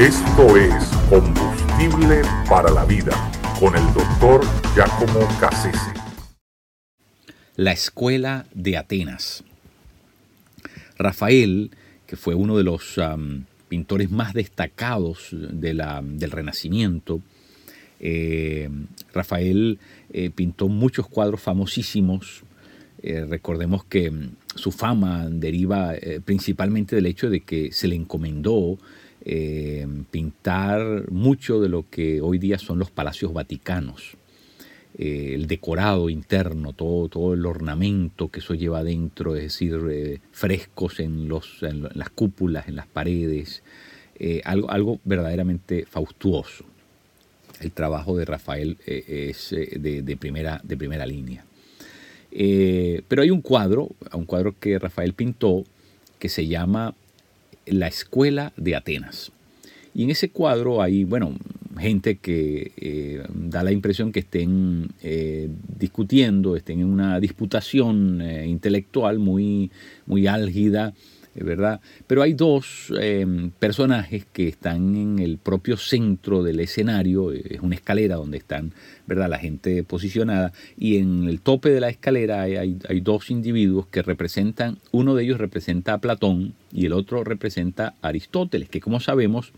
Esto es Combustible para la Vida con el doctor Giacomo Cassese. La Escuela de Atenas. Rafael, que fue uno de los pintores más destacados de la, del Renacimiento, eh, Rafael eh, pintó muchos cuadros famosísimos. Eh, recordemos que mm, su fama deriva principalmente del hecho de que se le encomendó pintar mucho de lo que hoy día son los palacios vaticanos. el decorado interno, todo, todo el ornamento que eso lleva adentro, es decir, frescos en, los, en, las cúpulas, en las paredes, algo, algo verdaderamente faustuoso el trabajo de Rafael eh, es eh, de, primera, de primera línea. Eh, pero hay un cuadro, un cuadro que Rafael pintó, que se llama La Escuela de Atenas. Y en ese cuadro hay, bueno, gente que da la impresión que estén discutiendo, estén en una disputación intelectual muy, muy álgida ¿verdad? Pero hay dos em, personajes que están en el propio centro del escenario, es una escalera donde están, ¿verdad? La gente posicionada y en el tope de la escalera hay, dos individuos que representan, uno de ellos representa a Platón y el otro representa a Aristóteles, que como sabemos,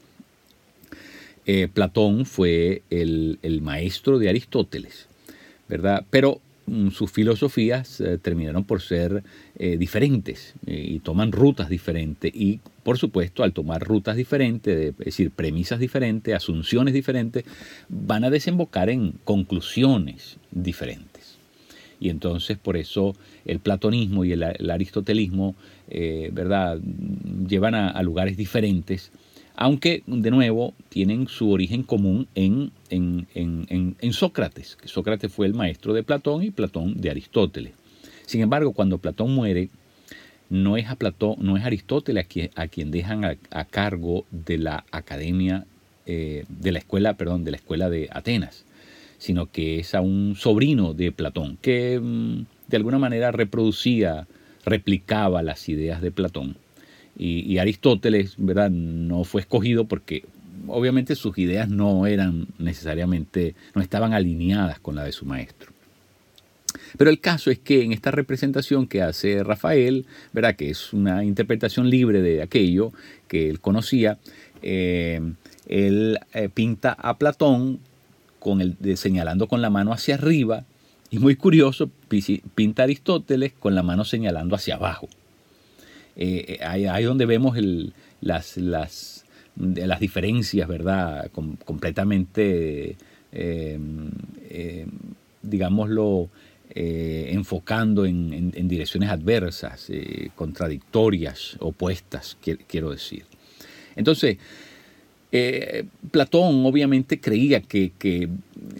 eh, Platón fue el, el maestro de Aristóteles, ¿verdad? Pero sus filosofías eh, terminaron por ser eh, diferentes eh, y toman rutas diferentes y por supuesto al tomar rutas diferentes, es decir, premisas diferentes, asunciones diferentes, van a desembocar en conclusiones diferentes. Y entonces por eso el platonismo y el, aristotelismo, ¿verdad?, llevan a lugares diferentes aunque de nuevo tienen su origen común en, Sócrates, Sócrates fue el maestro de Platón y Platón de Aristóteles. Sin embargo, cuando Platón muere, no es a Platón, no es Aristóteles a quien, a quien dejan a, cargo de la academia, eh, de la escuela, perdón, de la escuela de Atenas, sino que es a un sobrino de Platón, que mm, de alguna manera reproducía, replicaba las ideas de Platón y, Aristóteles, ¿verdad? No fue escogido porque obviamente sus ideas no eran necesariamente, no estaban alineadas con la de su maestro. Pero el caso es que en esta representación que hace Rafael, ¿verdad? que es una interpretación libre de aquello que él conocía, eh, él eh, pinta a Platón señalando con la mano hacia arriba y muy curioso, pinta a Aristóteles con la mano señalando hacia abajo. Eh, ahí, donde vemos las, las, diferencias, ¿verdad? completamente, eh, eh, digámoslo, enfocando en, direcciones adversas, contradictorias, opuestas, quiero decir. Entonces, Platón obviamente creía que, que,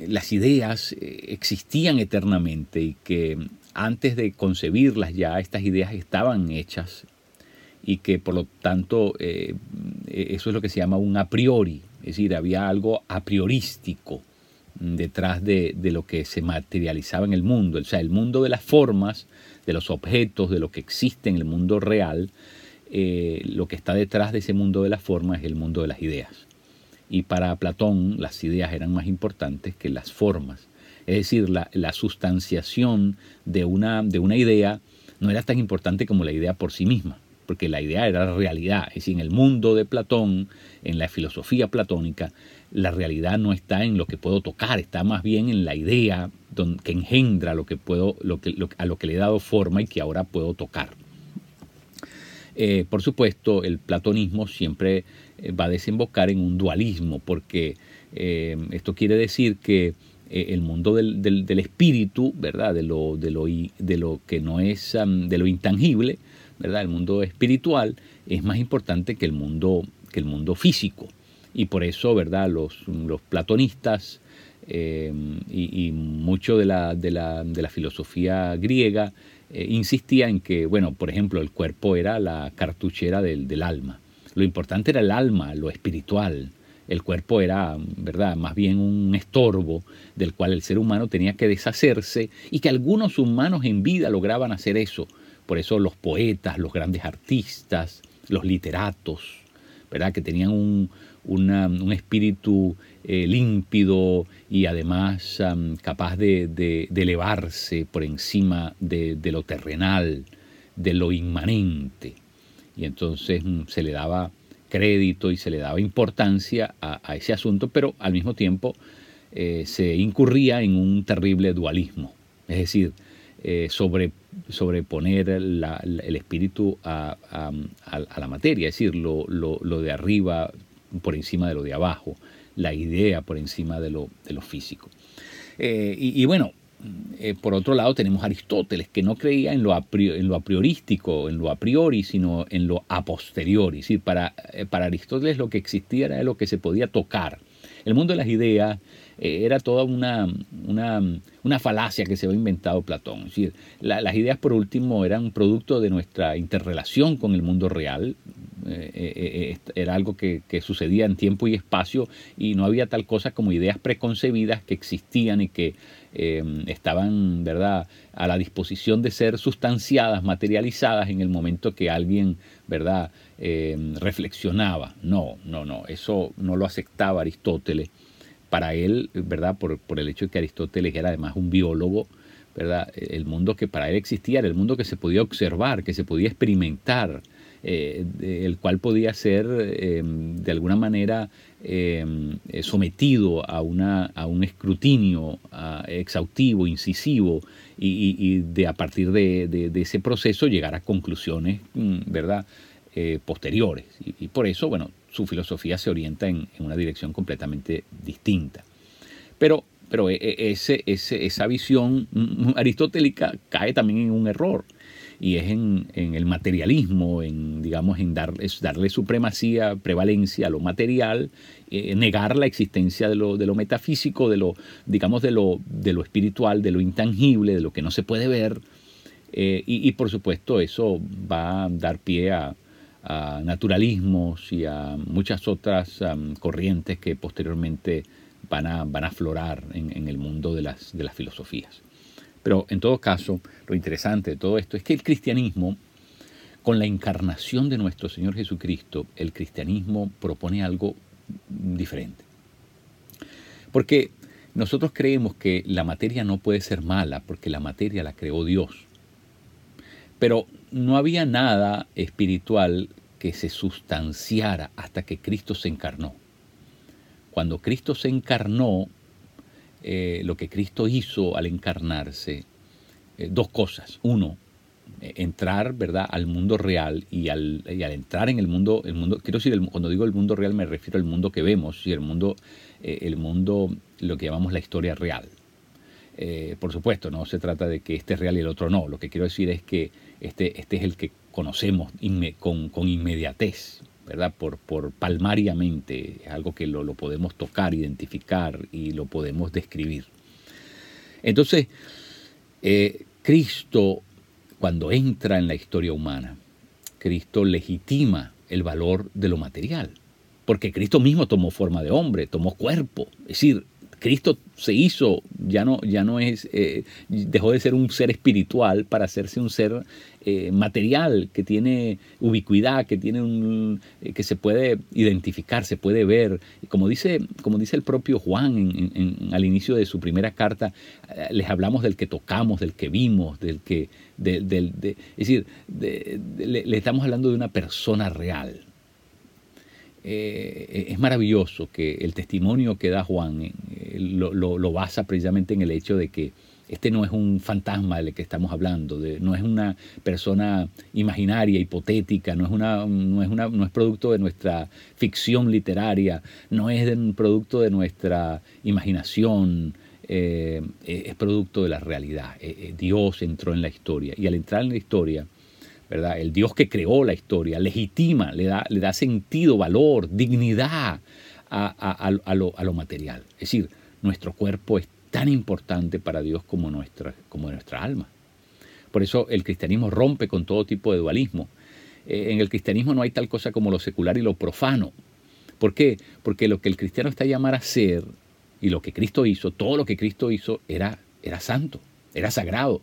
las ideas existían eternamente y que antes de concebirlas ya estas ideas estaban hechas y que por lo tanto eh, eso es lo que se llama un a priori, es decir, había algo a priorístico detrás de, lo que se materializaba en el mundo, o sea, el mundo de las formas, de los objetos, de lo que existe en el mundo real, eh, lo que está detrás de ese mundo de las formas es el mundo de las ideas. Y para Platón las ideas eran más importantes que las formas. Es decir, la, la sustanciación de una, de una idea no era tan importante como la idea por sí misma porque la idea era la realidad. Es decir, en el mundo de Platón, en la filosofía platónica, la realidad no está en lo que puedo tocar, está más bien en la idea que engendra lo que puedo, lo que, a lo que le he dado forma y que ahora puedo tocar. Eh, por supuesto, el platonismo siempre eh, va a desembocar en un dualismo, porque eh, esto quiere decir que el mundo del, espíritu, ¿verdad? De lo, de lo, de lo que no es, de lo intangible, el mundo espiritual es más importante que el mundo, que el mundo físico. Y por eso, ¿verdad? Los, los platonistas eh, y, mucho de la, de la, de la filosofía griega eh, insistía en que, bueno, por ejemplo, el cuerpo era la cartuchera del, del alma. Lo importante era el alma, lo espiritual. El cuerpo era, ¿verdad?, más bien un estorbo del cual el ser humano tenía que deshacerse y que algunos humanos en vida lograban hacer eso, por eso los poetas, los grandes artistas, los literatos ¿verdad? que tenían un, espíritu eh, límpido y además capaz de, elevarse por encima de, lo terrenal, de lo inmanente. Y entonces mm, se le daba crédito y se le daba importancia a, ese asunto, pero al mismo tiempo eh, se incurría en un terrible dualismo. Es decir, eh, sobre, sobreponer el espíritu a, la materia, es decir, lo, de arriba por encima de lo de abajo, la idea por encima de lo, de lo físico. Eh, y, bueno, eh, por otro lado tenemos Aristóteles, que no creía en lo, a en lo a priorístico, en lo a priori, sino en lo a posteriori. Para, para Aristóteles lo que existía era lo que se podía tocar. El mundo de las ideas eh, era toda una, una, falacia que se había inventado Platón. Es decir, las ideas, por último, eran producto de nuestra interrelación con el mundo real. Eh, eh, era algo que, sucedía en tiempo y espacio y no había tal cosa como ideas preconcebidas que existían y que estaban verdad a la disposición de ser sustanciadas materializadas en el momento que alguien verdad reflexionaba no no no eso no lo aceptaba Aristóteles para él, ¿verdad? Por, el hecho de que Aristóteles era además un biólogo, ¿verdad? El mundo que para él existía era el mundo que se podía observar, que se podía experimentar, eh, el cual podía ser em, de alguna manera em, sometido a, una, a un escrutinio exhaustivo, incisivo, y, de a partir de, ese proceso llegar a conclusiones, mm, ¿verdad? Eh, posteriores. y, por eso, bueno, su filosofía se orienta en, una dirección completamente distinta. Pero, pero e, e, ese, esa visión aristotélica cae también en un error y es en, el materialismo, en, digamos, en darle supremacía, prevalencia a lo material, eh, negar la existencia de lo, de lo, metafísico, de lo, digamos, de lo, de lo espiritual, de lo intangible, de lo que no se puede ver. Eh, y, por supuesto eso va a dar pie a, a naturalismos y a muchas otras corrientes que posteriormente van a, van a aflorar en, el mundo de las, de las filosofías. Pero en todo caso, lo interesante de todo esto es que el cristianismo, con la encarnación de nuestro Señor Jesucristo, el cristianismo propone algo diferente. Porque nosotros creemos que la materia no puede ser mala, porque la materia la creó Dios. Pero no había nada espiritual que se sustanciara hasta que Cristo se encarnó. Cuando Cristo se encarnó, eh, lo que Cristo hizo al encarnarse, eh, dos cosas. Uno, eh, entrar ¿verdad? al mundo real y al, entrar en el mundo, el mundo quiero decir, cuando digo el mundo real me refiero al mundo que vemos, y el mundo, el mundo, lo que llamamos la historia real. Por supuesto, no se trata de que este es real y el otro no. Lo que quiero decir es que este, este es el que conocemos con, con, inmediatez, ¿verdad? Por, por palmariamente, es algo que lo, podemos tocar, identificar y lo podemos describir. Entonces, eh, Cristo, cuando entra en la historia humana, Cristo legitima el valor de lo material, porque Cristo mismo tomó forma de hombre, tomó cuerpo, es decir, Cristo se hizo, ya no, ya no es, eh, dejó de ser un ser espiritual para hacerse un ser eh, material que tiene ubicuidad, que tiene un, eh, que se puede identificar, se puede ver. Como dice, como dice el propio Juan al inicio de su primera carta, les hablamos del que tocamos, del que vimos, del que, del, es decir, le estamos hablando de una persona real eh, es maravilloso que el testimonio que da Juan eh, lo, basa precisamente en el hecho de que este no es un fantasma del que estamos hablando, no es una persona imaginaria, hipotética, no es, una, no, es una, no es producto de nuestra ficción literaria, no es un producto de nuestra imaginación, eh, es producto de la realidad. Dios entró en la historia y al entrar en la historia, el Dios que creó la historia, legitima, le da, sentido, valor, dignidad a, lo, material. Es decir, nuestro cuerpo es tan importante para Dios como nuestra, alma. Por eso el cristianismo rompe con todo tipo de dualismo. Eh, en el cristianismo no hay tal cosa como lo secular y lo profano. ¿Por qué? Porque lo que el cristiano está llamado a ser y lo que Cristo hizo, todo lo que Cristo hizo era santo, era sagrado.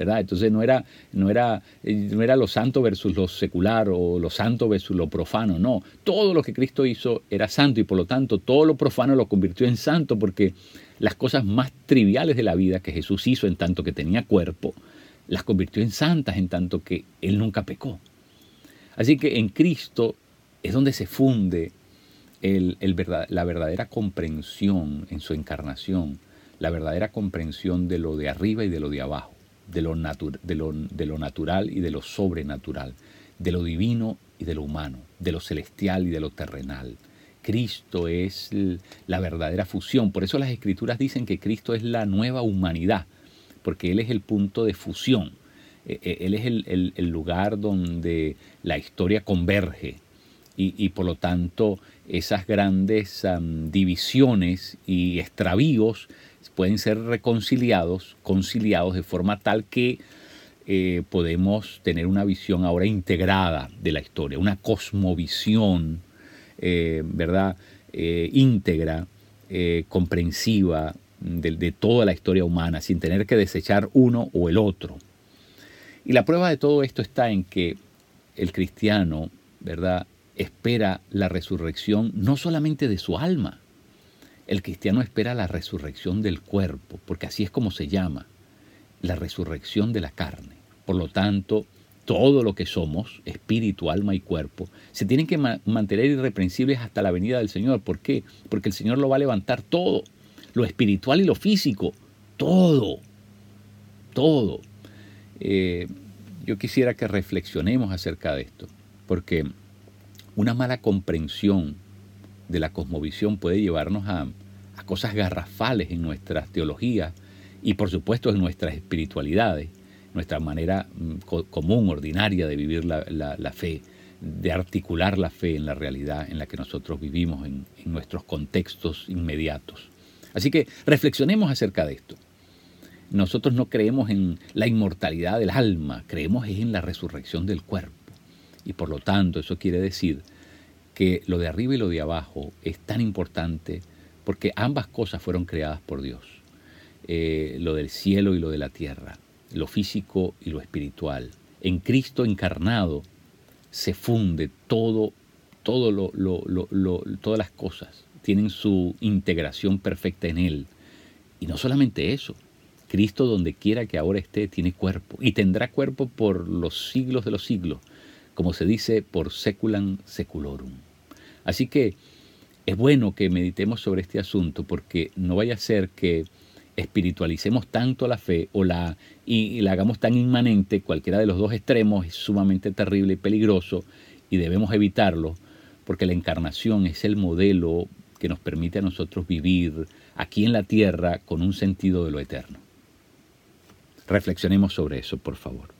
Entonces no era, no era, no era lo santo versus lo secular o lo santo versus lo profano, no. Todo lo que Cristo hizo era santo y por lo tanto todo lo profano lo convirtió en santo porque las cosas más triviales de la vida que Jesús hizo en tanto que tenía cuerpo, las convirtió en santas en tanto que Él nunca pecó. Así que en Cristo es donde se funde la verdadera comprensión en su encarnación, la verdadera comprensión de lo de arriba y de lo de abajo, de lo, de lo, de lo natural y de lo sobrenatural, de lo divino y de lo humano, de lo celestial y de lo terrenal. Cristo es la verdadera fusión. Por eso las escrituras dicen que Cristo es la nueva humanidad, porque Él es el punto de fusión. E, e, él es el, lugar donde la historia converge y, por lo tanto esas grandes divisiones y extravíos pueden ser reconciliados, conciliados de forma tal que eh, podemos tener una visión ahora integrada de la historia, una cosmovisión, eh, ¿verdad? Eh, íntegra, comprensiva de, de toda la historia humana, sin tener que desechar uno o el otro. Y la prueba de todo esto está en que el cristiano, ¿verdad?, espera la resurrección no solamente de su alma, el cristiano espera la resurrección del cuerpo, porque así es como se llama, la resurrección de la carne. Por lo tanto, todo lo que somos, espíritu, alma y cuerpo, se tienen que mantener irreprensibles hasta la venida del Señor. ¿Por qué? Porque el Señor lo va a levantar todo, lo espiritual y lo físico, todo, todo. Eh, yo quisiera que reflexionemos acerca de esto, porque una mala comprensión de la cosmovisión puede llevarnos a, cosas garrafales en nuestras teologías y por supuesto en nuestras espiritualidades, nuestra manera mm, común, ordinaria de vivir la, fe, de articular la fe en la realidad en la que nosotros vivimos, en nuestros contextos inmediatos. Así que reflexionemos acerca de esto. Nosotros no creemos en la inmortalidad del alma, creemos en la resurrección del cuerpo. Y por lo tanto, eso quiere decir que lo de arriba y lo de abajo es tan importante porque ambas cosas fueron creadas por Dios. Eh, lo del cielo y lo de la tierra, lo físico y lo espiritual. En Cristo encarnado se funde todo, todo lo, todas las cosas. Tienen su integración perfecta en Él. Y no solamente eso, Cristo donde quiera que ahora esté tiene cuerpo y tendrá cuerpo por los siglos de los siglos, como se dice por seculam seculorum. Así que es bueno que meditemos sobre este asunto porque no vaya a ser que espiritualicemos tanto la fe o la y, la hagamos tan inmanente, cualquiera de los dos extremos es sumamente terrible y peligroso y debemos evitarlo porque la encarnación es el modelo que nos permite a nosotros vivir aquí en la tierra con un sentido de lo eterno. Reflexionemos sobre eso, por favor.